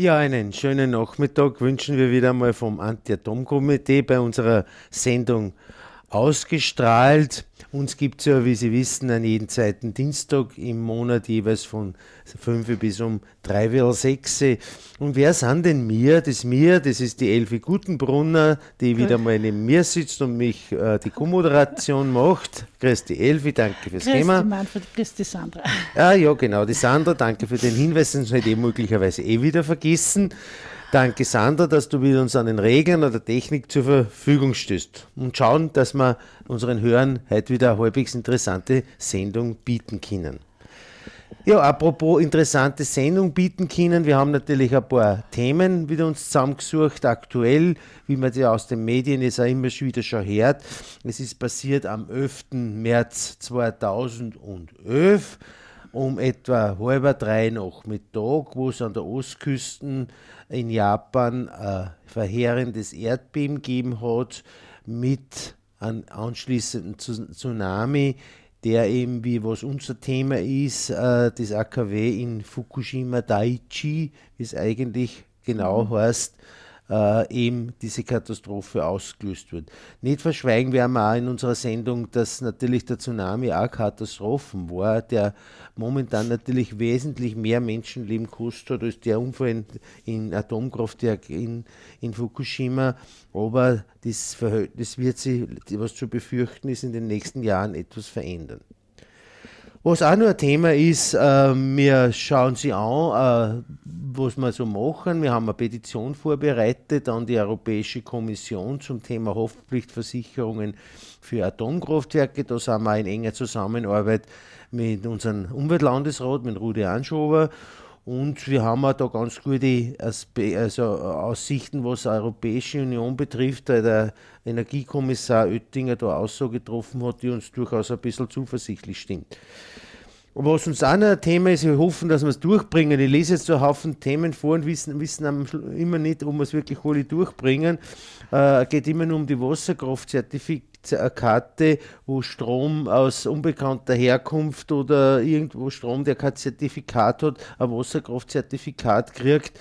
Ja, einen schönen Nachmittag wünschen wir wieder mal vom Anti-Atom-Komitee bei unserer Sendung ausgestrahlt. Uns gibt es ja, wie Sie wissen, an jeden zweiten Dienstag im Monat jeweils von 5 bis um 3 Uhr 6. Und wer sind denn mir? Das mir, das ist die Elfi Gutenbrunner, die wieder mal neben mir sitzt und mich äh, die Co-Moderation macht. Grüß die Elfi, danke fürs grüß Thema. Die Manfred, grüß die Sandra. Ah, ja, genau, die Sandra, danke für den Hinweis, sonst hätte ich möglicherweise eh wieder vergessen. Danke, Sandra, dass du mit uns an den Regeln oder der Technik zur Verfügung stößt und schauen, dass wir unseren Hörern heute wieder eine halbwegs interessante Sendung bieten können. Ja, apropos interessante Sendung bieten können, wir haben natürlich ein paar Themen wieder uns zusammengesucht, aktuell, wie man ja aus den Medien jetzt auch immer wieder schon hört. Es ist passiert am 11. März 2011 um etwa halb drei Nachmittag, wo es an der Ostküste in Japan ein verheerendes Erdbeben gegeben hat mit einem anschließenden Tsunami, der eben, wie was unser Thema ist, äh, das AKW in Fukushima Daiichi, wie es eigentlich genau mhm. heißt, äh, eben diese Katastrophe ausgelöst wird. Nicht verschweigen werden wir auch in unserer Sendung, dass natürlich der Tsunami auch Katastrophen war, der momentan natürlich wesentlich mehr Menschenleben kostet hat als der Unfall in, in Atomkraftwerk in, in Fukushima. Aber das Verhältnis wird sich, was zu befürchten ist, in den nächsten Jahren etwas verändern. Was auch noch ein Thema ist, äh, wir schauen sie an, äh, was wir so machen. Wir haben eine Petition vorbereitet an die Europäische Kommission zum Thema Haftpflichtversicherungen für Atomkraftwerke. Da sind wir in enger Zusammenarbeit mit unserem Umweltlandesrat, mit Rudi Anschober. Und wir haben auch da ganz gute also Aussichten, was die Europäische Union betrifft, weil der Energiekommissar Oettinger da Aussage getroffen hat, die uns durchaus ein bisschen zuversichtlich stimmt. Was uns auch noch ein Thema ist, wir hoffen, dass wir es durchbringen. Ich lese jetzt so einen Haufen Themen vor und wissen, wissen immer nicht, ob wir es wirklich alle durchbringen. Äh, geht immer nur um die Wasserkraftzertifikate Karte, wo Strom aus unbekannter Herkunft oder irgendwo Strom, der kein Zertifikat hat, ein Wasserkraftzertifikat kriegt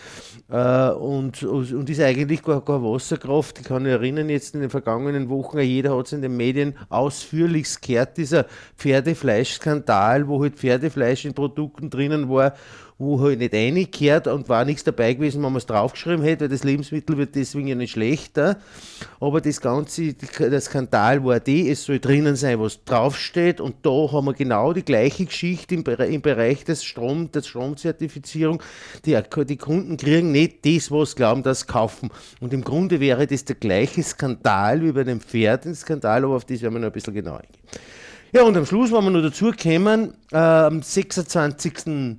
äh, und, und ist eigentlich gar keine Wasserkraft. Ich kann mich erinnern, jetzt in den vergangenen Wochen, jeder hat es in den Medien ausführlich gehört, dieser Pferdefleischskandal, wo halt Pferdefleisch in Produkten drinnen war wo halt nicht reingekehrt und war nichts dabei gewesen, wenn man es draufgeschrieben hätte, weil das Lebensmittel wird deswegen ja nicht schlechter. Aber das Ganze, der Skandal war die, es soll drinnen sein, was draufsteht und da haben wir genau die gleiche Geschichte im, im Bereich des Strom, der Stromzertifizierung. Die, die Kunden kriegen nicht das, was sie glauben, das kaufen. Und im Grunde wäre das der gleiche Skandal wie bei dem Pferdenskandal, aber auf das werden wir noch ein bisschen genauer eingehen. Ja, und am Schluss, wenn wir noch dazu kommen, äh, am 26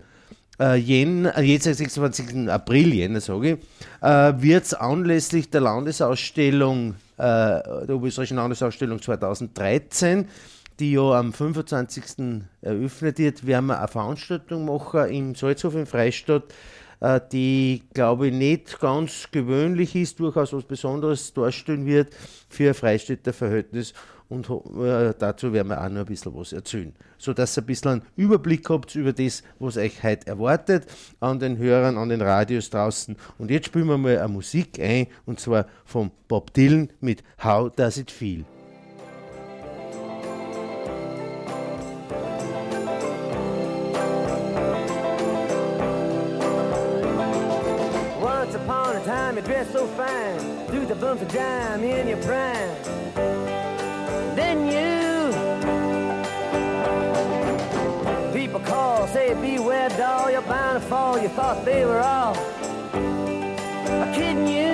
äh, Jänner, äh, jetzt 26. April, Jänner sage ich, äh, wird es anlässlich der Landesausstellung, äh, der Oberösterreichischen Landesausstellung 2013, die ja am 25. eröffnet wird, werden wir eine Veranstaltung machen im Salzhof in Freistadt, äh, die, glaube ich, nicht ganz gewöhnlich ist, durchaus was Besonderes darstellen wird für Freistädter Verhältnis und äh, dazu werden wir auch noch ein bisschen was erzählen, sodass ihr ein bisschen einen Überblick habt über das, was euch heute erwartet an den Hörern, an den Radios draußen. Und jetzt spielen wir mal eine Musik ein, und zwar von Bob Dylan mit How Does It Feel? Time you dressed so fine, through the bumps of dime in your prime. Than you. People call, say, beware, doll, you're bound to fall. You thought they were all kidding. You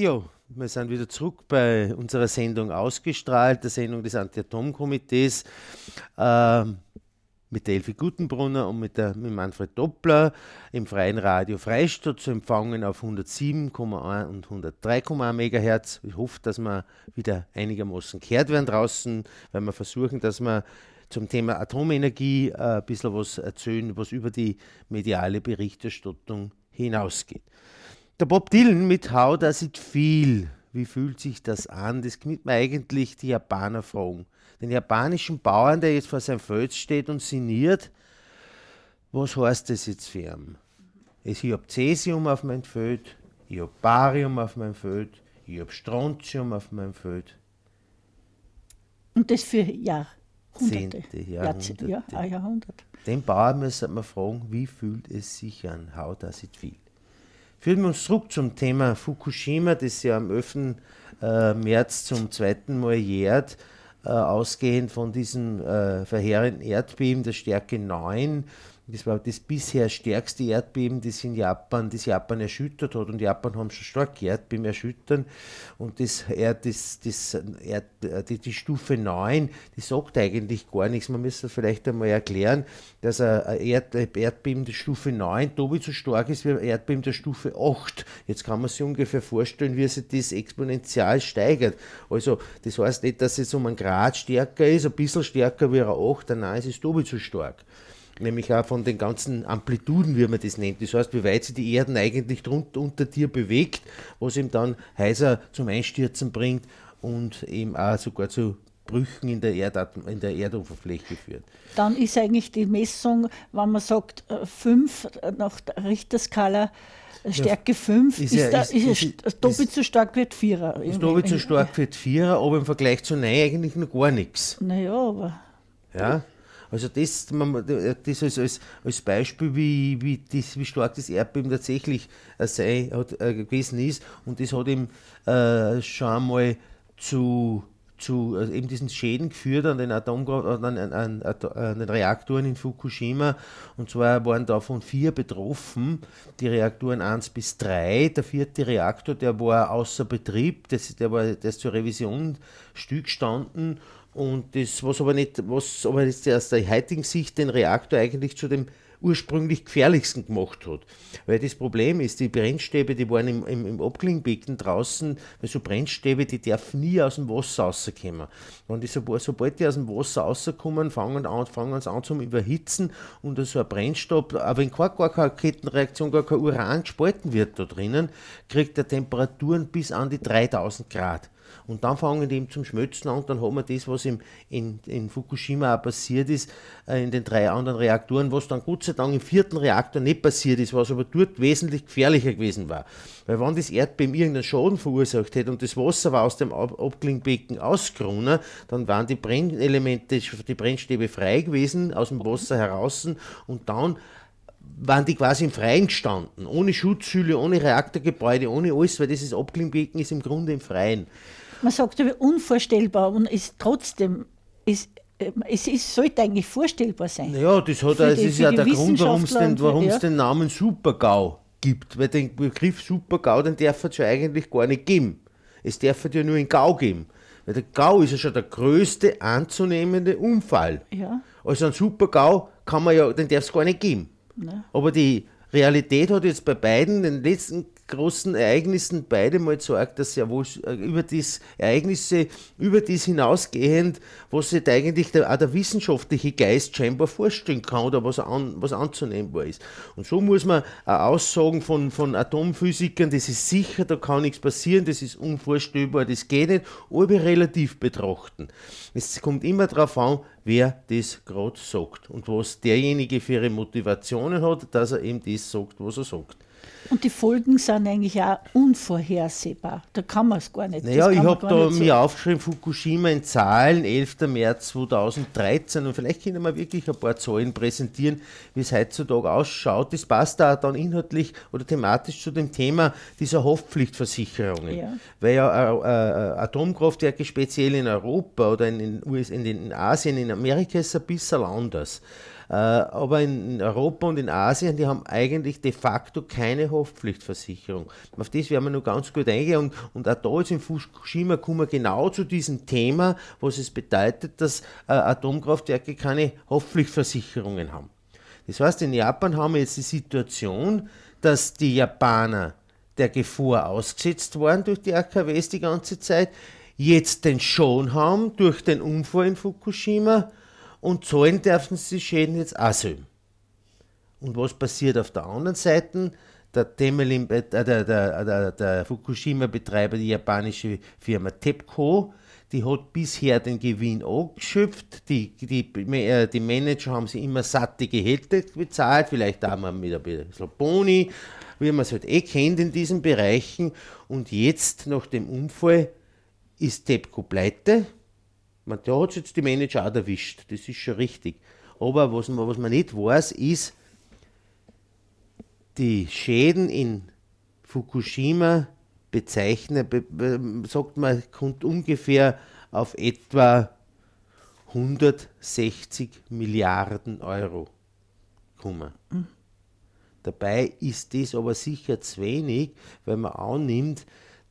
Ja, wir sind wieder zurück bei unserer Sendung ausgestrahlt, der Sendung des Anti-Atom-Komitees äh, mit der Elfi Gutenbrunner und mit, der, mit Manfred Doppler im Freien Radio Freistadt zu empfangen auf 107,1 und 103,1 MHz. Ich hoffe, dass wir wieder einigermaßen kehrt werden draußen, weil wir versuchen, dass wir zum Thema Atomenergie äh, ein bisschen was erzählen, was über die mediale Berichterstattung hinausgeht. Der Bob Dylan mit How Does It Feel? Wie fühlt sich das an? Das klingt mir eigentlich die Japaner fragen. Den japanischen Bauern, der jetzt vor seinem Fels steht und sinniert, was heißt das jetzt für ihn? Ich habe Cäsium auf meinem Feld, ich habe Barium auf meinem Feld, ich habe Strontium auf meinem Feld. Und das für Jahrhunderte. Zehnte, ah, Jahrhunderte. Den Bauern müssen wir fragen, wie fühlt es sich an? How does it feel? Führen wir uns zurück zum Thema Fukushima, das ja am 11. äh, März zum zweiten Mal jährt, äh, ausgehend von diesem äh, verheerenden Erdbeben der Stärke 9. Das war das bisher stärkste Erdbeben, das in Japan, das Japan erschüttert hat. Und Japan haben schon starke Erdbeben erschüttern. Und das, das, das Erd, die, Stufe 9, die sagt eigentlich gar nichts. Man müsste vielleicht einmal erklären, dass ein Erd, Erdbeben der Stufe 9 doppelt so stark ist wie ein Erdbeben der Stufe 8. Jetzt kann man sich ungefähr vorstellen, wie sich das exponentiell steigert. Also, das heißt nicht, dass es um einen Grad stärker ist, ein bisschen stärker wie ein 8, nein, es ist doppelt so stark nämlich auch von den ganzen Amplituden, wie man das nennt. Das heißt, wie weit sich die Erden eigentlich drunter unter dir bewegt, was ihm dann heißer zum Einstürzen bringt und eben auch sogar zu Brüchen in der, Erdatm in der Erdoberfläche führt. Dann ist eigentlich die Messung, wenn man sagt, 5 nach der Richterskala, äh, Stärke 5, Ist ist, ja- ist- ist, ist- es ist- doppelt so stark wie Vierer. Ist doppelt so stark die Vierer, aber im Vergleich zu Nein eigentlich noch gar nichts. Naja, aber Ja? Also das, das als, als, als Beispiel, wie, wie, das, wie stark das Erdbeben tatsächlich äh, sei, hat, äh, gewesen ist. Und das hat ihm äh, schon einmal zu, zu also eben diesen Schäden geführt an den, Atom, an, an, an den Reaktoren in Fukushima. Und zwar waren davon vier betroffen, die Reaktoren 1 bis 3. Der vierte Reaktor, der war außer Betrieb, das, der, war, der ist zur Revision stillgestanden. Und das, was aber nicht, was aber jetzt aus der heutigen Sicht den Reaktor eigentlich zu dem ursprünglich gefährlichsten gemacht hat. Weil das Problem ist, die Brennstäbe, die waren im, im, im Abklingbecken draußen, weil so Brennstäbe, die dürfen nie aus dem Wasser rauskommen. Wenn die, sobald, die aus dem Wasser rauskommen, fangen, an, fangen sie an zum Überhitzen und so ein Brennstab, auch wenn gar, gar keine Kettenreaktion, gar kein Uran gespalten wird da drinnen, kriegt er Temperaturen bis an die 3000 Grad. Und dann fangen die eben zum Schmelzen an und dann haben wir das, was im, in, in Fukushima auch passiert ist, äh, in den drei anderen Reaktoren, was dann Gott sei Dank im vierten Reaktor nicht passiert ist, was aber dort wesentlich gefährlicher gewesen war. Weil wenn das Erdbeben irgendeinen Schaden verursacht hätte und das Wasser war aus dem Ab Abklingbecken ausgerunnen, dann waren die Brennelemente, die Brennstäbe frei gewesen, aus dem Wasser heraus und dann waren die quasi im Freien gestanden, ohne Schutzhülle, ohne Reaktorgebäude, ohne alles, weil dieses Abklingbecken ist im Grunde im Freien. Man sagt aber unvorstellbar und ist trotzdem, ist, äh, es ist, sollte eigentlich vorstellbar sein. Naja, das, hat, das die- ist ja der Grund, warum es den, ja. den Namen Supergau gibt. Weil den Begriff Supergau, den darf es ja eigentlich gar nicht geben. Es darf ja nur in Gau geben. Weil der Gau ist ja schon der größte anzunehmende Unfall. Ja. Also ein Supergau kann man ja, den darf es gar nicht geben. Ne? Aber die Realität hat jetzt bei beiden, den letzten großen Ereignissen, beide mal gezeigt, dass ja wohl äh, über das Ereignisse, über das hinausgehend, was sich eigentlich der, auch der wissenschaftliche Geist scheinbar vorstellen kann oder was, an, was anzunehmbar ist. Und so muss man auch Aussagen von, von Atomphysikern, das ist sicher, da kann nichts passieren, das ist unvorstellbar, das geht nicht, aber relativ betrachten. Es kommt immer darauf an, wer das gerade sagt und was derjenige für ihre Motivationen hat, dass er eben das sagt, was er sagt. Und die Folgen sind eigentlich auch unvorhersehbar. Da kann man es gar nicht. Naja, ich habe da mir aufgeschrieben, Fukushima in Zahlen, 11. März 2013 und vielleicht können wir wirklich ein paar Zahlen präsentieren, wie es heutzutage ausschaut. Das passt da dann inhaltlich oder thematisch zu dem Thema dieser Haftpflichtversicherungen. Ja. Weil ja äh, äh, Atomkraftwerke speziell in Europa oder in, den US, in, den, in Asien, in Amerika ist es ein bisschen anders. Äh, aber in Europa und in Asien, die haben eigentlich de facto keine Haftpflichtversicherung. Auf das werden wir noch ganz gut eingehen. Und, und auch da jetzt in Fukushima kommen wir genau zu diesem Thema, was es bedeutet, dass äh, Atomkraftwerke keine Haftpflichtversicherungen haben. Das heißt, in Japan haben wir jetzt die Situation, dass die Japaner der Gefahr ausgesetzt waren durch die AKWs die ganze Zeit, jetzt den Schon haben durch den Unfall in Fukushima und zahlen dürfen sie Schäden jetzt auch selber. Und was passiert auf der anderen Seite? der, Temelin, äh, der, der, der, der Fukushima-Betreiber, die japanische Firma TEPCO, die hat bisher den Gewinn angeschöpft. Die, die, äh, die Manager haben sie immer satte Gehälter bezahlt, vielleicht auch mal mit ein bisschen Boni, wie man es halt eh kennt in diesen Bereichen. Und jetzt, nach dem Unfall, ist TEPCO pleite. Man, da hat jetzt die Manager auch erwischt, das ist schon richtig. Aber was man, was man nicht weiß, ist, die Schäden in Fukushima bezeichnen, be, be, sagt man, kommt ungefähr auf etwa 160 Milliarden Euro kommen. Mhm. Dabei ist das aber sicher zu wenig, weil man annimmt,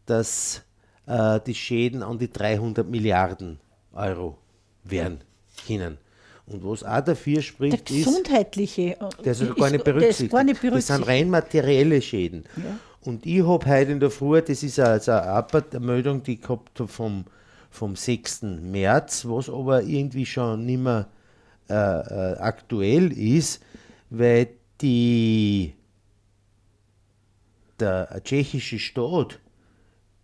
dass äh, die Schäden an die 300 Milliarden Euro werden können. Und was auch dafür spricht, der gesundheitliche, ist, der ist gar nicht berücksichtigt. Gar nicht berücksichtigt. Das sind rein materielle Schäden. Ja. Und ich habe heute in der Früh, das ist also eine Meldung, die ich gehabt habe vom, vom 6. März, was aber irgendwie schon nicht mehr äh, äh, aktuell ist, weil die, der tschechische Staat, äh,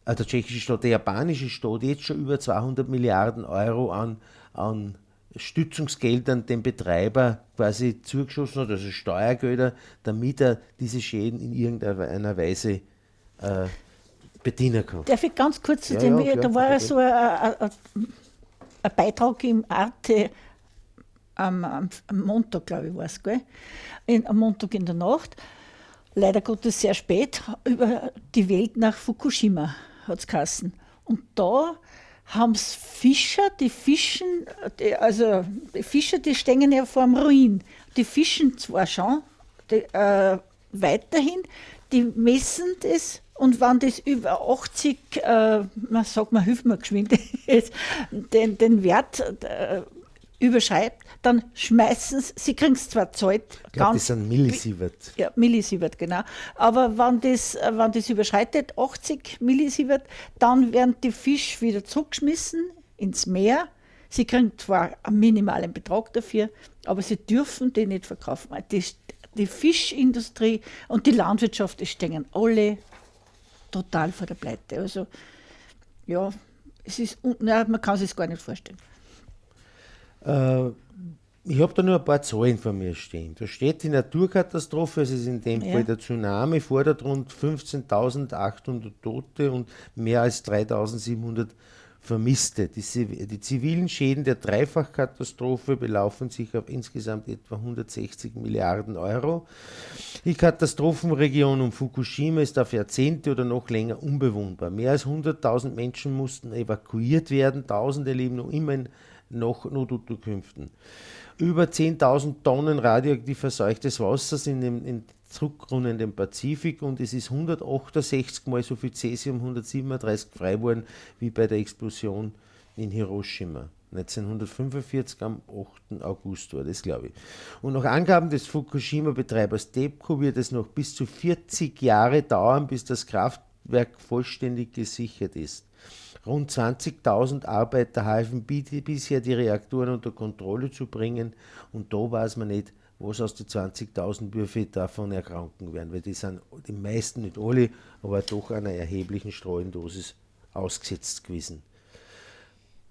der tschechische Staat, der japanische Staat jetzt schon über 200 Milliarden Euro an, an Stützungsgeldern dem Betreiber quasi zugeschossen hat, also Steuergelder, damit er diese Schäden in irgendeiner Weise äh, bedienen kann. Darf ich ganz kurz zu ja, dem, ja, da war ja so ein, Beitrag im Arte am, am, Montag, glaube ich, war es, am Montag in der Nacht, leider Gottes sehr spät, über die Welt nach Fukushima hat es geheißen. Und da haben es Fischer, die fischen, die, also die Fischer, die stehen ja vor dem Ruin. Die fischen zwar schon die, äh, weiterhin, die messen das und wenn das über 80, äh, man sagt mal, hilft mir geschwind, den, den Wert äh, überschreibt, dann schmeißen sie, sie kriegen es zwar zahlt. Ich glaube, das sind Millisievert. Ja, Millisievert, genau. Aber wenn das, wenn das überschreitet, 80 Millisievert, dann werden die Fische wieder zurückgeschmissen ins Meer. Sie kriegen zwar einen minimalen Betrag dafür, aber sie dürfen den nicht verkaufen. Die, die Fischindustrie und die Landwirtschaft, die stehen alle total vor der Pleite. Also, ja, es ist, na, man kann sich es gar nicht vorstellen. Äh, ich habe da nur ein paar Zahlen von mir stehen. Da steht die Naturkatastrophe, es ist in dem ja. Fall der Tsunami, fordert rund 15.800 Tote und mehr als 3.700 Vermisste. Die, die, zivilen Schäden der Dreifachkatastrophe belaufen sich auf insgesamt etwa 160 Milliarden Euro. Die Katastrophenregion um Fukushima ist auf Jahrzehnte oder noch länger unbewohnbar. Mehr als 100.000 Menschen mussten evakuiert werden, Tausende leben noch immer in noch Notunterkünften. Über 10.000 Tonnen radioaktiv verseuchtes Wasser sind in, in Zurückrunnen den Pazifik und es ist 168 mal so viel Cäsium 137 frei worden wie bei der Explosion in Hiroshima. 1945 am 8. August war das, glaube ich. Und nach Angaben des Fukushima-Betreibers TEPCO wird es noch bis zu 40 Jahre dauern, bis das Kraftwerk vollständig gesichert ist. Rund 20.000 Arbeiter halfen bisher, die Reaktoren unter Kontrolle zu bringen. Und da weiß man nicht, was aus den 20.000 Würfe davon erkranken werden, weil die sind die meisten, nicht alle, aber doch einer erheblichen Streuendosis ausgesetzt gewesen.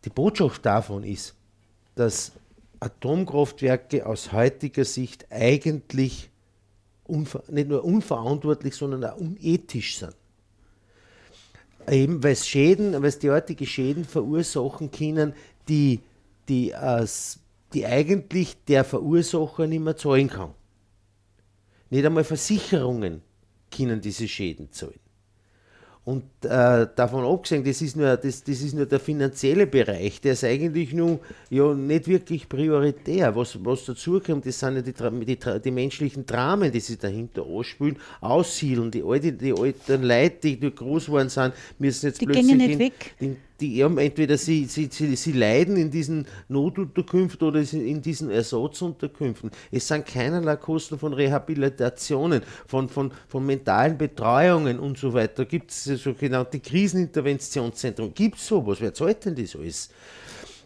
Die Botschaft davon ist, dass Atomkraftwerke aus heutiger Sicht eigentlich nicht nur unverantwortlich, sondern auch unethisch sind. Eben weil es Schäden, weil es derartige Schäden verursachen können, die, die, äh, die eigentlich der Verursacher nicht mehr zahlen kann. Nicht einmal Versicherungen können diese Schäden zahlen. Und äh, davon abgesehen, das ist, nur, das, das ist nur der finanzielle Bereich, der ist eigentlich nur ja, nicht wirklich prioritär. Was, was dazu kommt, das sind ja die, die, die menschlichen Dramen, die sich dahinter ausspülen, aussiedeln. Die, alte, die alten Leute, die, groß geworden sind, müssen jetzt die plötzlich gehen nicht weg. Den, die haben entweder sie, sie, sie, sie leiden in diesen Notunterkünften oder in diesen Ersatzunterkünften. Es sind keinerlei Kosten von Rehabilitationen, von, von, von mentalen Betreuungen und so weiter. Gibt es sogenannte Kriseninterventionszentren? Gibt es sowas? Wer zahlt denn das alles?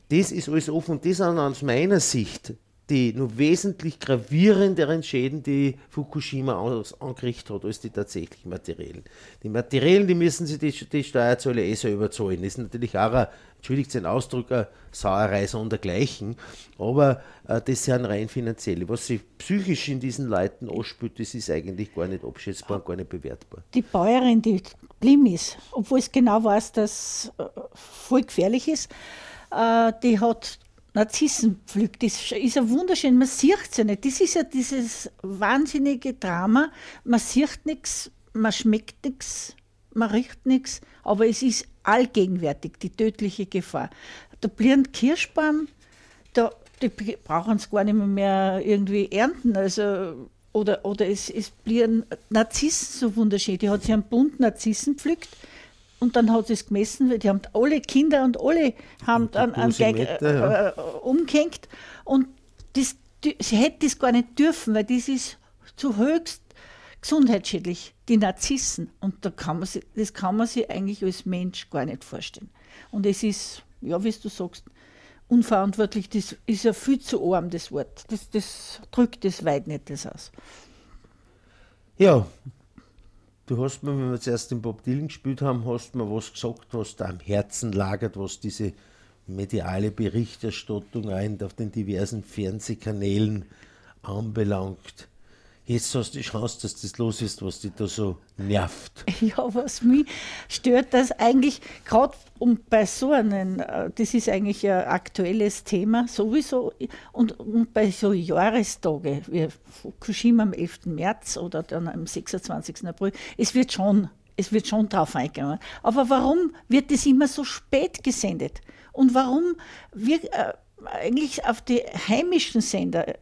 Das ist alles offen. Das aus meiner Sicht die nur wesentlich gravierenderen Schäden, die Fukushima aus, angerichtet hat, als die tatsächlichen materiellen. Die materiellen, die müssen sich die, die Steuerzahler eh selber zahlen. Das ist natürlich auch, ein, entschuldigt den Ausdruck, eine Sauerei sondergleichen, aber äh, das sind rein finanzielle. Was sich psychisch in diesen Leuten ausspült, das ist eigentlich gar nicht abschätzbar und gar nicht bewertbar. Die Bäuerin, die blieb ist, obwohl es genau weiß, dass äh, voll gefährlich ist, äh, die hat Narzissen pflückt. Das ist ja wunderschön, man sieht es ja nicht. Das ist ja dieses wahnsinnige Drama. Man sieht nichts, man schmeckt nichts, man riecht nichts, aber es ist allgegenwärtig, die tödliche Gefahr. Der blühende Kirschbaum, da, die brauchen es gar nicht mehr irgendwie ernten. Also, oder, oder es, es blieben Narzissen so wunderschön. Die hat sich einen Bund Narzissen pflückt und dann hat sie es gemessen, weil die haben alle Kinder und alle haben dann einen Geig ja. äh, umgehängt. Und das, die, sie hätte das gar nicht dürfen, weil das ist zu höchst gesundheitsschädlich, die Narzissen. Und da kann man sie, das kann man sich eigentlich als Mensch gar nicht vorstellen. Und es ist, ja, wie du sagst, unverantwortlich, das ist ja viel zu arm, das Wort. Das, das drückt das weit nicht das aus. Ja, Du hast mir, wenn wir zuerst den Bob Dylan gespielt haben, hast mir was gesagt, was da am Herzen lagert, was diese mediale Berichterstattung ein auf den diversen Fernsehkanälen anbelangt. Jetzt hast du die Chance, dass das los ist, was dich da so nervt. Ja, was mich stört, dass eigentlich gerade um bei so einem, äh, das ist eigentlich ein aktuelles Thema sowieso, und, und bei so Jahrestagen wie Fukushima am 11. März oder dann am 26. April, es wird schon, es wird schon drauf eingegangen. Aber warum wird das immer so spät gesendet? Und warum wir äh, eigentlich auf die heimischen Sender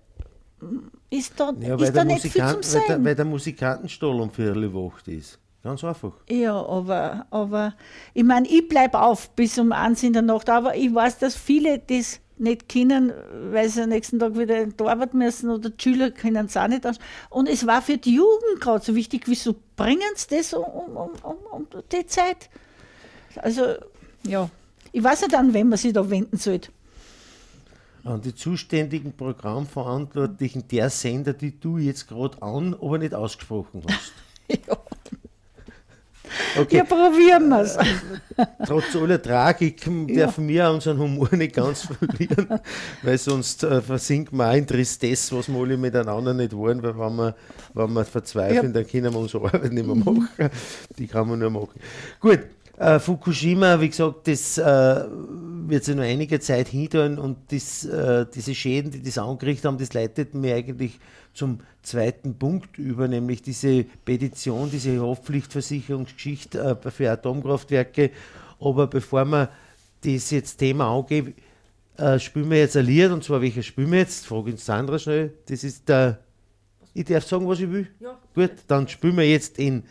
ist da, ja, ist da nicht viel zum Sein. Weil der, weil der Musikantenstall um Viertel Wacht ist. Ganz einfach. Ja, aber, aber ich meine, ich bleibe auf bis um eins in der Nacht, aber ich weiß, dass viele das nicht können, weil sie am nächsten Tag wieder in die Arbeit müssen oder die Schüler können es auch nicht. Und es war für die Jugend gerade so wichtig, wieso bringen sie das um, um, um, um die Zeit? Also, ja, ich weiß nicht an, wen man sich da wenden sollte an die zuständigen Programmverantwortlichen der Sender, die du jetzt gerade an, aber nicht ausgesprochen hast. ja. Okay. Ja, probieren wir es. Trotz aller Tragik ja. dürfen wir unseren Humor nicht ganz verlieren, weil sonst äh, versinken wir auch in Tristesse, was wir alle miteinander nicht wollen, weil wenn wir, wenn wir verzweifeln, ja. dann können wir unsere Arbeit nicht mehr machen. Die kann man nur machen. Gut, äh, Fukushima, wie gesagt, das äh, wird sich noch einige Zeit hindern und das, äh, diese Schäden, die das angerichtet haben, das leitet mir eigentlich zum zweiten Punkt über, nämlich diese Petition, diese Haftpflichtversicherungsgeschichte äh, für Atomkraftwerke. Aber bevor wir das jetzt Thema angehen, äh, spielen wir jetzt ein Lied und zwar welches spielen wir jetzt? Frage uns Sandra schnell. Das ist der. Ich darf sagen, was ich will? Ja. Gut, dann spielen wir jetzt in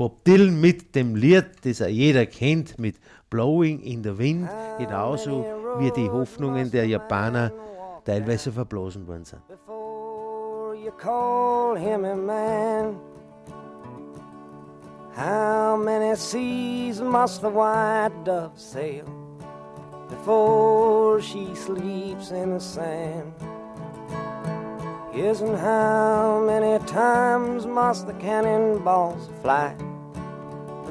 Bob Dylan mit dem Lied, das auch jeder kennt, mit Blowing in the Wind, genauso wie die Hoffnungen der Japaner teilweise verblasen worden sind. You call him a man, how many seas must the white dove sail before she sleeps in the sand? And how many times must the cannonballs fly?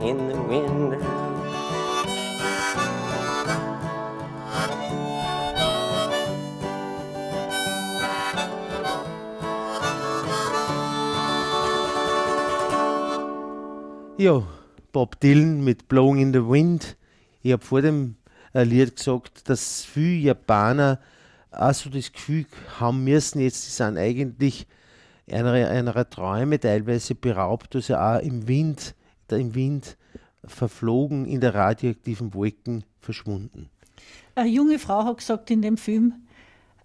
in the wind. Ja, Bob Dylan mit Blowing in the Wind. Ich habe vor dem äh, Lied gesagt, dass viele Japaner auch so das Gefühl haben müssen, jetzt sie sind eigentlich einer, einer Träume teilweise beraubt, dass sie auch im Wind, im Wind verflogen, in der radioaktiven Wolken verschwunden. Eine junge Frau hat gesagt in dem Film,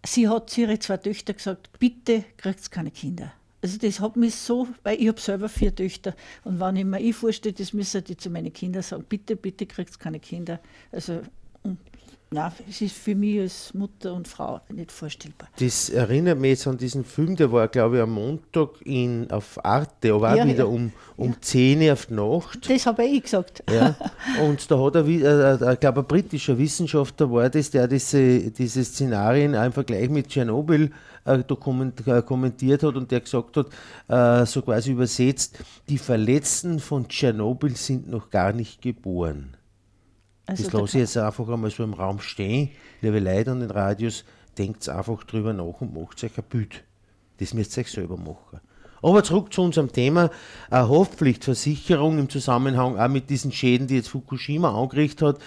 sie hat zu ihren zwei Töchter gesagt, bitte kriegt keine Kinder. Also das hat mich so, weil ich habe selber vier Töchter und wenn ich mir vorstelle, das müssen die zu meinen Kindern sagen, bitte, bitte kriegt keine Kinder. Also Nein, es ist für mich als Mutter und Frau nicht vorstellbar. Das erinnert mich jetzt an diesen Film, der war, glaube ich, am Montag in, auf Arte, aber Ja, auch wieder ja. um, um Ja. 10 Uhr auf die Nacht. Das habe ich gesagt. Ja. Und da hat er, äh, äh, ich glaube, ein britischer Wissenschaftler war das, der diese, diese Szenarien auch im Vergleich mit Tschernobyl äh, kommentiert hat und der gesagt hat, so quasi übersetzt, die Verletzten von Tschernobyl sind noch gar nicht geboren. Also das da lasse ich jetzt einfach einmal so im Raum stehen. Liebe Leute an den Radios, denkt einfach drüber nach und macht euch ein Bild. Das müsst ihr euch selber machen. Aber zurück zu unserem Thema äh, Haftpflichtversicherung im Zusammenhang auch mit diesen Schäden, die jetzt Fukushima angerichtet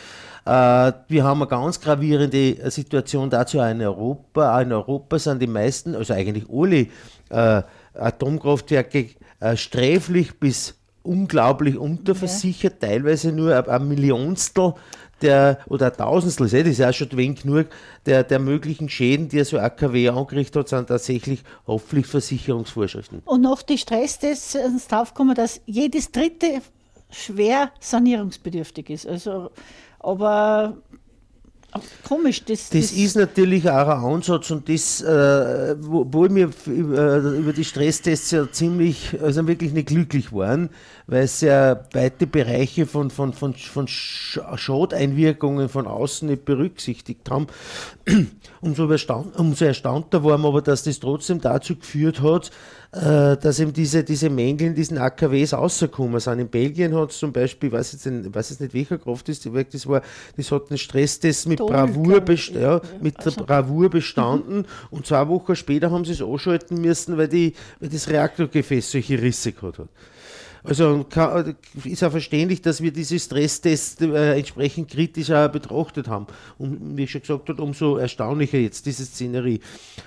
hat. Äh, wir haben eine ganz gravierende Situation dazu auch in Europa. Auch in Europa sind die meisten, also eigentlich alle äh, Atomkraftwerke äh, sträflich bis unglaublich unterversichert, teilweise nur ein, Millionstel der, oder ein Tausendstel, das ist ja schon wenig genug, der, der möglichen Schäden, die so AKW angerichtet hat, sind tatsächlich Haftpflichtversicherungsvorschriften. Und nach die Stresstests ist draufgekommen, dass jedes dritte schwer sanierungsbedürftig ist. Also, aber komisch, das, Das ist natürlich auch ein Ansatz und das, äh, wo, wo wir f- über, die Stresstests ja ziemlich, also wirklich nicht glücklich waren, weil es ja weite Bereiche von, von, von, von Sch- Schadeinwirkungen von außen nicht berücksichtigt haben. Umso, erstaunt, umso erstaunter waren wir aber, dass das trotzdem dazu geführt hat, äh, dass eben diese, diese Mängel in diesen AKWs rausgekommen sind. In Belgien hat es zum Beispiel, ich weiß jetzt, nicht- ich weiß jetzt nicht, welcher Kraft das war, das war, das hat einen Stresstest mit Toll, Bravour, best ja, mit Also- Bravour bestanden und zwei Wochen später haben sie es anschalten müssen, weil, die, weil das Reaktorgefäß solche Risse gehabt hat. Also kann, ist auch verständlich, dass wir diese Stresstests äh, entsprechend kritisch auch betrachtet haben. Und wie ich schon gesagt habe, umso erstaunlicher jetzt diese Szenerie.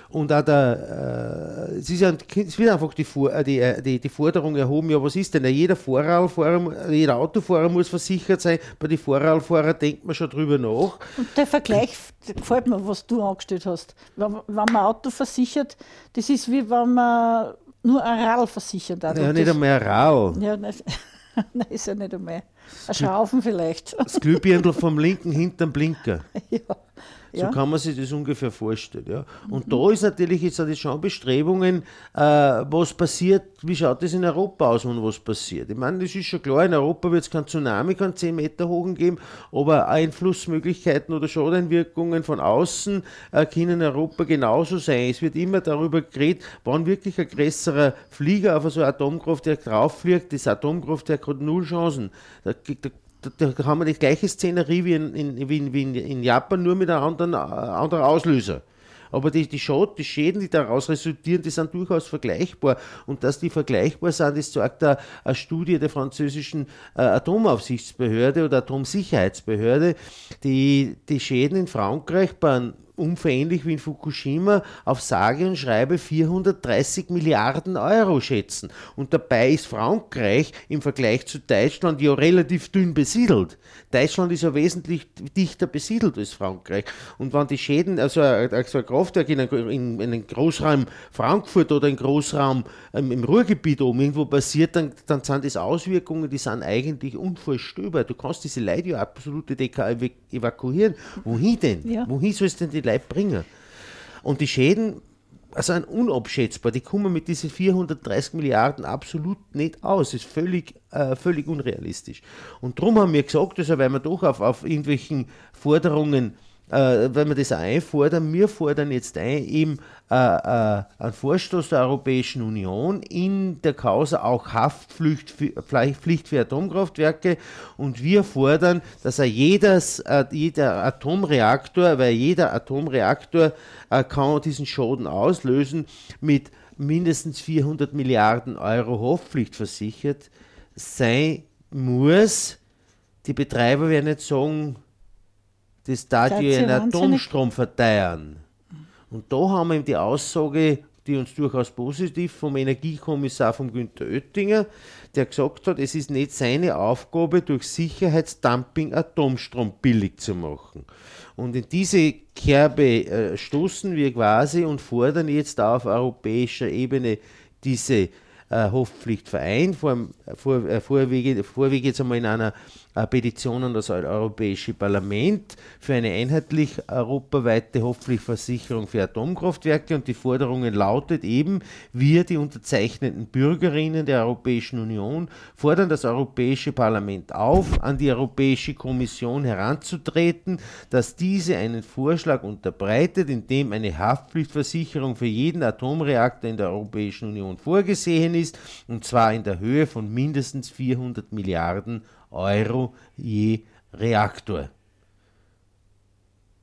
Und auch der, äh, es, ist ja, es wird einfach die, äh, die, äh, die, die Forderung erhoben, ja was ist denn, jeder Vorradfahrer, jeder Autofahrer muss versichert sein, bei den Vorradfahrern denkt man schon drüber nach. Und der Vergleich gefällt mir, was du angestellt hast. Wenn, wenn man Auto versichert, das ist wie wenn man nur ein Radl versichert. Ja, nicht einmal ein Rau. ja, nein, ist ja nicht einmal. Ein Schrauben vielleicht. Das Glühbirndl vom linken Hintern Blinker. ja. So Ja. kann man sich das ungefähr vorstellen. Ja. Und da ist natürlich jetzt auch schon Bestrebungen, äh, was passiert, wie schaut das in Europa aus, wenn was passiert. Ich meine, das ist schon klar, in Europa wird es keinen Tsunami, keinen 10 Meter hohen geben, aber Einflussmöglichkeiten oder Schadeinwirkungen von außen äh, können in Europa genauso sein. Es wird immer darüber geredet, wann wirklich ein größerer Flieger auf so ein Atomkraftwerk drauffliegt, das Atomkraftwerk hat null Chancen. Da, da, da, da haben wir die gleiche Szenerie wie in, in, wie in, wie in, Japan, nur mit einem anderen, äh, anderen Auslöser. Aber die, die, Schad, die Schäden, die daraus resultieren, die sind durchaus vergleichbar. Und dass die vergleichbar sind, das sagt eine, eine Studie der französischen äh, Atomaufsichtsbehörde oder Atomsicherheitsbehörde. Die, die Schäden in Frankreich einem unverähnlich wie in Fukushima auf sage und schreibe 430 Milliarden Euro schätzen. Und dabei ist Frankreich im Vergleich zu Deutschland ja relativ dünn besiedelt. Deutschland ist ja wesentlich dichter besiedelt als Frankreich. Und wenn die Schäden, also, also ein Kraftwerk in, in, in einem Großraum Frankfurt oder im Großraum ähm, im Ruhrgebiet oben irgendwo passiert, dann, dann sind das Auswirkungen, die sind eigentlich unvorstellbar. Du kannst diese Leute ja absolut evakuieren. Wohin denn? Ja. Wohin sollst du denn die Leute bringen? Und die Schäden also unabschätzbar. Die kommen mit diesen 430 Milliarden absolut nicht aus. Das ist völlig, äh, völlig unrealistisch. Und darum haben wir gesagt, also weil wir doch auf, auf irgendwelchen Forderungen äh, wenn wir das einfordern, wir fordern jetzt ein, eben äh, äh, einen Vorstoß der Europäischen Union in der Causa auch Haftpflicht für, für Atomkraftwerke und wir fordern, dass er jedes, äh, jeder Atomreaktor, weil jeder Atomreaktor äh, kann diesen Schaden auslösen, mit mindestens 400 Milliarden Euro Haftpflicht versichert sein muss. Die Betreiber werden nicht sagen, das darf ja einen Atomstrom verteilen. Und da haben wir eben die Aussage, die uns durchaus positiv vom Energiekommissar von Günter Oettinger, der gesagt hat, es ist nicht seine Aufgabe, durch Sicherheitsdumping Atomstrom billig zu machen. Und in diese Kerbe äh, stoßen wir quasi und fordern jetzt auf europäischer Ebene diese äh, Hoffpflicht vereint. Vor, vor, äh, vorwege, vorwege jetzt einmal in einer äh, Petition an das Europäische Parlament für eine einheitlich europaweite Hoffpflichtversicherung für Atomkraftwerke und die Forderungen lautet eben, wir, die unterzeichneten Bürgerinnen der Europäischen Union, fordern das Europäische Parlament auf, an die Europäische Kommission heranzutreten, dass diese einen Vorschlag unterbreitet, in dem eine Haftpflichtversicherung für jeden Atomreaktor in der Europäischen Union vorgesehen ist, und zwar in der Höhe von mindestens 400 Milliarden Euro je Reaktor.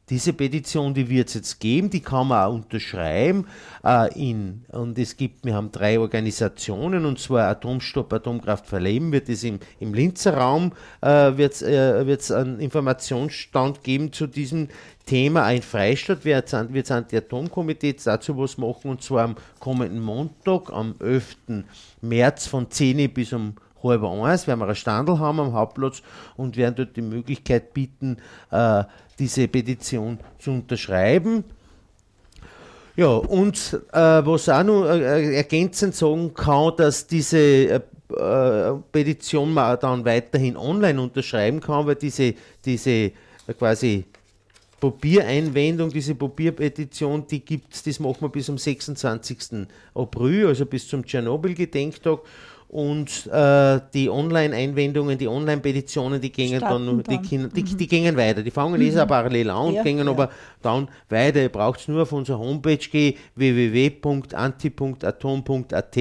Diese Petition, die wird es jetzt geben, die kann man auch unterschreiben. Äh, in, und es gibt, wir haben drei Organisationen, und zwar Atomstopp, Atomkraft verleben, wird es im, im Linzer Raum äh, wird's, äh, einen Informationsstand geben zu diesem Thema. Ein Freistaat wird das Anti-Atom-Komitee dazu was machen, und zwar am kommenden Montag, am 11. März von 10 bis um halb eins werden wir einen Standel haben am Hauptplatz und werden dort die Möglichkeit bieten, äh, diese Petition zu unterschreiben. Ja, und äh, was auch noch äh, ergänzend sagen kann, dass diese äh, Petition man dann weiterhin online unterschreiben kann, weil diese, diese äh, quasi Papiereinwendung, diese Papierpetition, die gibt es, das machen wir bis am 26. April, also bis zum Tschernobyl-Gedenktag und äh, die Online-Einwendungen, die Online-Petitionen, die gingen dann, dann. Die, die, die, die, gingen weiter. Die fangen mhm. eh parallel an und ja, gingen ja. aber dann weiter. Ihr braucht es nur auf unserer Homepage gehen, www.anti.atom.at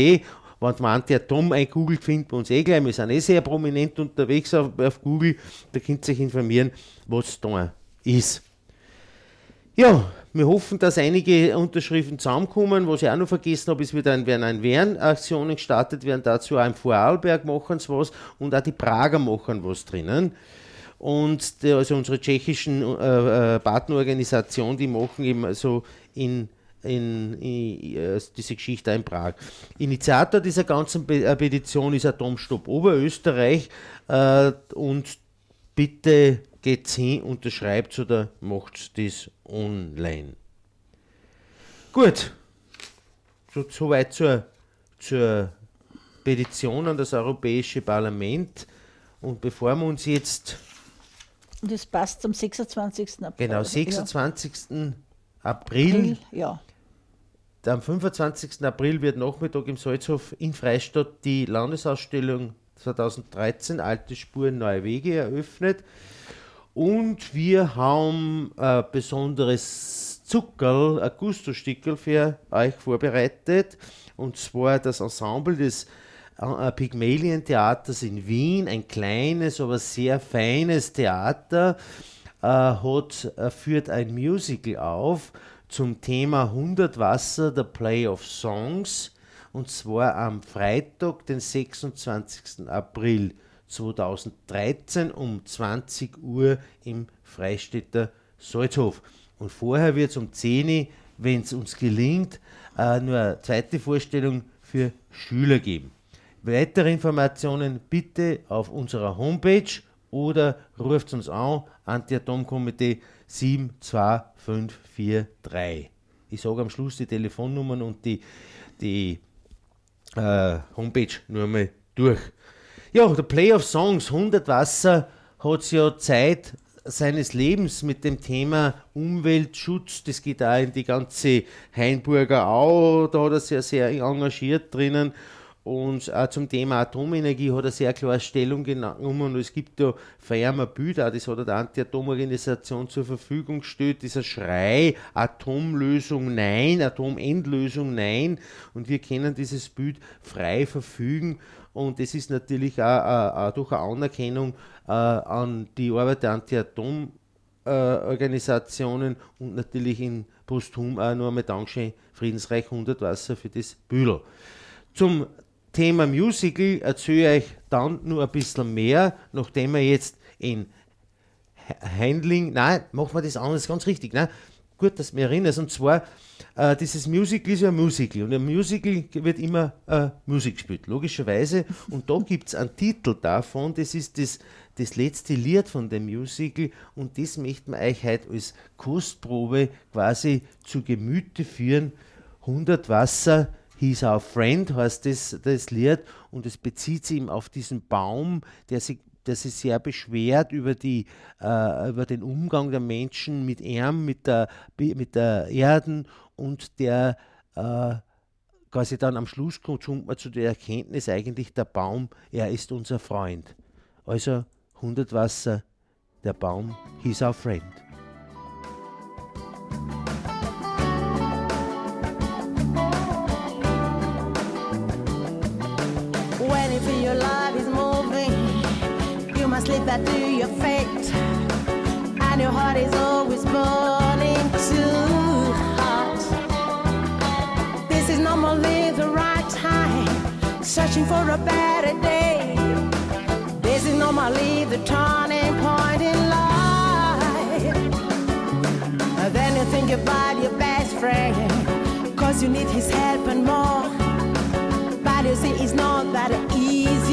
wenn man Anti-Atom eingoogelt, findet man uns eh gleich. Wir sind eh sehr prominent unterwegs auf, auf Google. Da könnt ihr euch informieren, was da ist. Ja, wir hoffen, dass einige Unterschriften zusammenkommen. Was ich auch noch vergessen habe, ist, wieder werden ein Wehrenaktionen gestartet werden. Dazu auch im Vorarlberg machen sie was und auch die Prager machen was drinnen. Und die, also unsere tschechischen äh, äh, Partnerorganisation, die machen eben so in in, in, in, diese Geschichte in Prag. Initiator dieser ganzen äh, Petition ist Atomstopp Oberösterreich äh, und bitte geht hin, unterschreibt oder macht das online. Gut, so, soweit zur, zur Petition an das Europäische Parlament. Und bevor wir uns jetzt. Das passt zum 26. April. Genau, 26. Ja. April. April ja. Am 25. April wird Nachmittag im Salzhof in Freistadt die Landesausstellung 2013 Alte Spuren, neue Wege eröffnet. Und wir haben ein besonderes Zuckerl, ein Gusto-Stickel für euch vorbereitet. Und zwar das Ensemble des äh, Pygmalion-Theaters in Wien, ein kleines, aber sehr feines Theater, äh, hat, äh, führt ein Musical auf zum Thema 100 Wasser, der Play of Songs. Und zwar am Freitag, den 26. April 2013 um 20 Uhr im Freistädter Salzhof. Und vorher wird es um 10 Uhr, wenn es uns gelingt, äh, nur eine zweite Vorstellung für Schüler geben. Weitere Informationen bitte auf unserer Homepage oder ruft uns an, Anti-Atom-Komitee 72543. Ich sage am Schluss die Telefonnummern und die, die äh, Homepage nur mal durch. Ja, der Play of Songs, 100 Wasser, hat ja Zeit seines Lebens mit dem Thema Umweltschutz, das geht auch in die ganze Hainburger Au, da hat er sich sehr engagiert drinnen und auch zum Thema Atomenergie hat er sehr klar Stellung genommen und es gibt da Feier Bilder, das hat er der Anti-Atom-Organisation zur Verfügung gestellt, dieser Schrei, Atomlösung nein, Atomendlösung nein. Und wir können dieses Bild frei verfügen. Und das ist natürlich auch, auch, auch durch eine Anerkennung äh, an die Arbeit der Anti-Atom-Organisationen und natürlich in posthum auch noch einmal Dankeschön Friedensreich 100 Wasser für das Bühler. Zum Thema Musical erzähle ich dann nur ein bisschen mehr, nachdem wir jetzt in Handling, nein, machen wir das anders, ganz richtig, ne? gut, dass du mich erinnerst, und zwar, äh, dieses Musical ist ja ein Musical und im Musical wird immer äh, Musik gespielt, logischerweise, und da gibt es einen Titel davon, das ist das, das letzte Lied von dem Musical und das möchten wir euch heute als Kostprobe quasi zu Gemüte führen, 100 Wasser, He's Our Friend heißt das, das Lied und es bezieht sich eben auf diesen Baum, der sich, der sich sehr beschwert über, die, äh, über den Umgang der Menschen mit ihm, mit der, mit der Erden und der äh, quasi dann am Schluss kommt man zu der Erkenntnis, eigentlich der Baum, er ist unser Freund. Also 100 Wasser, der Baum, he's our friend. Slip that to your fate. And your heart is always burning too hot. This is normally the right time, searching for a better day. This is normally the turning point in life. And then you think about your best friend, cause you need his help and more. But you see, it's not that easy.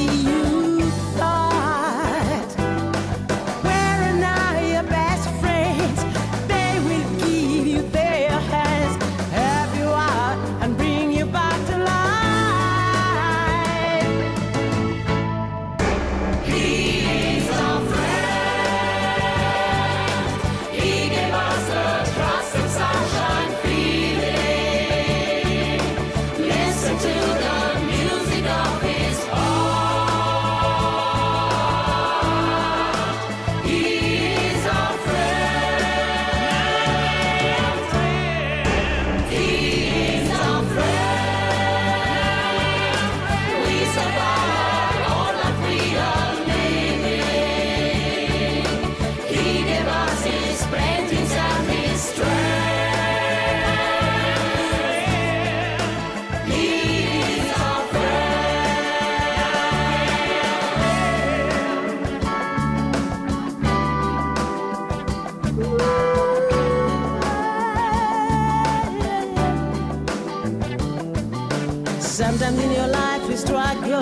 Sometimes in your life you struggle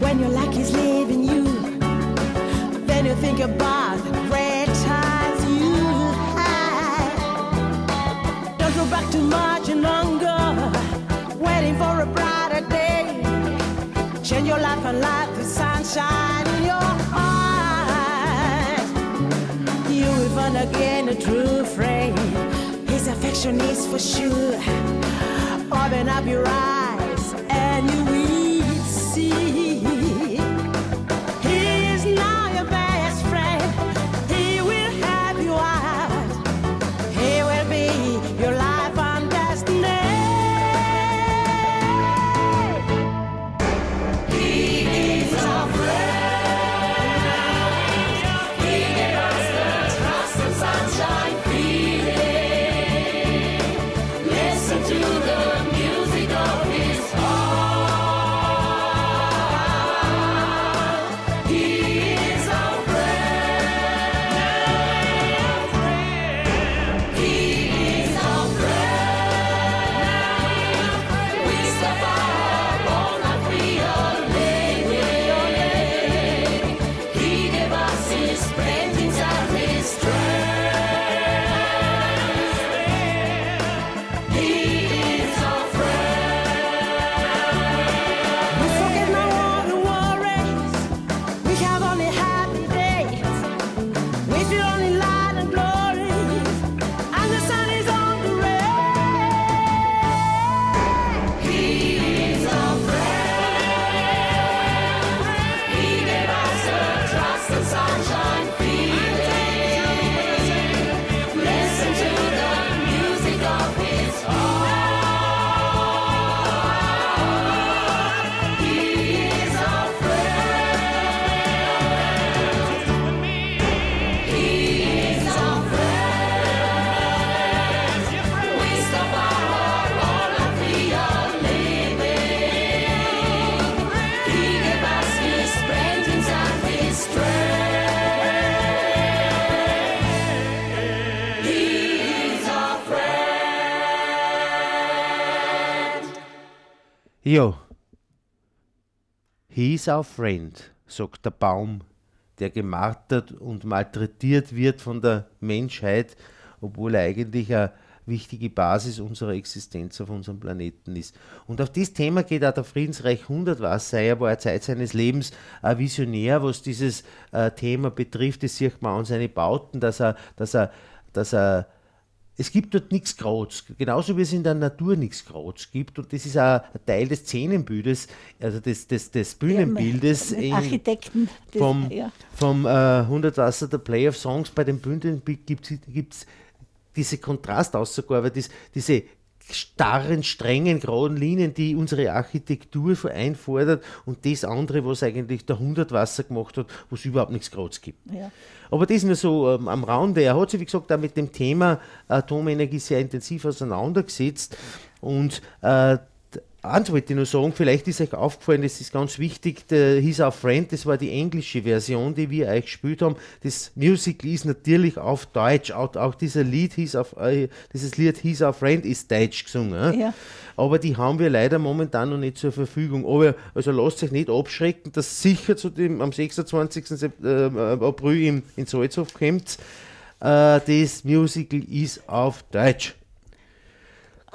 when your luck is leaving you. Then you think about the great times you had. Don't go back too much longer, waiting for a brighter day. Change your life and light the sunshine in your heart. You will find again a true friend. His affection is for sure. Open up your eyes and you will see. Ja. He's our friend, sagt der Baum, der gemartert und malträtiert wird von der Menschheit, obwohl er eigentlich eine wichtige Basis unserer Existenz auf unserem Planeten ist. Und auf dieses Thema geht auch der Friedensreich 100 was. Er war eine Zeit seines Lebens ein Visionär, was dieses äh, Thema betrifft. Das sieht man an seine Bauten, dass er, dass er, dass er es gibt dort nichts Grauts, genauso wie es in der Natur nichts Grauts gibt. Und das ist auch ein Teil des Szenenbildes, also des, des, des Bühnenbildes. Ja, Architekten. Vom ja. vom äh, 100 Wasser, der Play of Songs, bei dem Bühnenbild gibt es diese Kontrastausgabe, diese starren, strengen, geraden Linien, die unsere Architektur einfordert und das andere, was eigentlich der Hundertwasser gemacht hat, wo es überhaupt nichts Graz gibt. Ja. Aber das nur so ähm, am Rande. Er hat sich, wie gesagt, auch mit dem Thema Atomenergie sehr intensiv auseinandergesetzt und äh, Eins wollte ich nur sagen, vielleicht ist euch aufgefallen, das ist ganz wichtig, der He's Our Friend, das war die englische Version, die wir euch gespielt haben. Das Musical ist natürlich auf Deutsch, auch, auch dieser Lied, He's Our, äh, dieses Lied He's Our Friend ist deutsch gesungen. Ja. Aber die haben wir leider momentan noch nicht zur Verfügung. Aber also lasst euch nicht abschrecken, dass sicher zu dem, am 26. Äh, April in, in Salzhof kommt. Äh, das Musical ist auf Deutsch.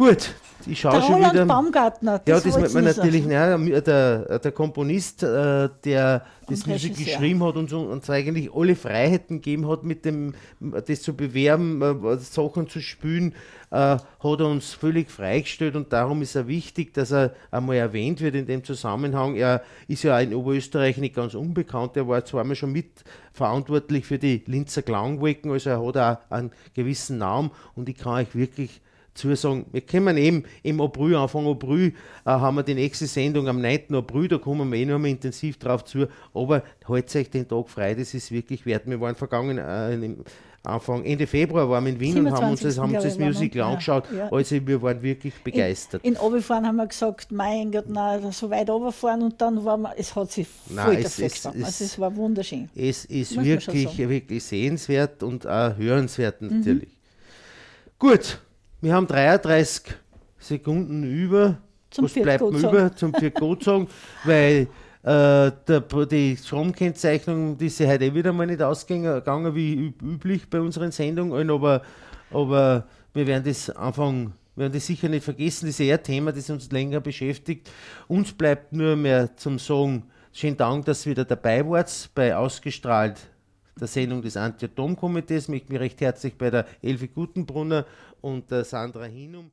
Gut, ich schaue der schon Roland wieder. Baumgartner. Das ja, das wird man natürlich. Nein, der, der Komponist, äh, der das Musik geschrieben hat und uns eigentlich alle Freiheiten gegeben hat, mit dem, das zu bewerben, äh, Sachen zu spielen, äh, hat er uns völlig freigestellt und darum ist er wichtig, dass er einmal erwähnt wird in dem Zusammenhang. Er ist ja in Oberösterreich nicht ganz unbekannt. Er war zwar schon mitverantwortlich für die Linzer Klangwolken, also er hat auch einen gewissen Namen und ich kann euch wirklich zusagen. Wir kommen eben im April, Anfang April, äh, haben wir die nächste Sendung am 9. April, da kommen wir eh noch mal intensiv drauf zu, aber haltet euch den Tag frei, das ist wirklich wert. Wir waren vergangen, äh, Anfang, Ende Februar waren wir in Wien und haben uns das, haben uns das Musical angeschaut. Ja, ja. Also wir waren wirklich begeistert. In, in Oberfahren haben wir gesagt, mein Gott, nein, so weit runterfahren und dann waren wir, es hat sich voll nein, es, es, also es war wunderschön. Es ist wirklich, wirklich sehenswert und auch hörenswert mhm. natürlich. Mhm. Gut, wir haben 33 Sekunden über. Zum Was bleibt mir über zum Viergot sagen? Weil äh, der, die Stromkennzeichnung, die ist ja heute eh wieder mal nicht ausgegangen wie üblich bei unseren Sendungen, aber, aber wir werden das Anfang wir werden das sicher nicht vergessen, das ist eher ein Thema, das uns länger beschäftigt. Uns bleibt nur mehr zum Sagen, schönen Dank, dass ihr wieder dabei wart bei Ausgestrahlt der Sendung des Anti-Atom-Komitees. Ich möchte mich recht herzlich bei der Elfi Gutenbrunner und der Sandra Hinum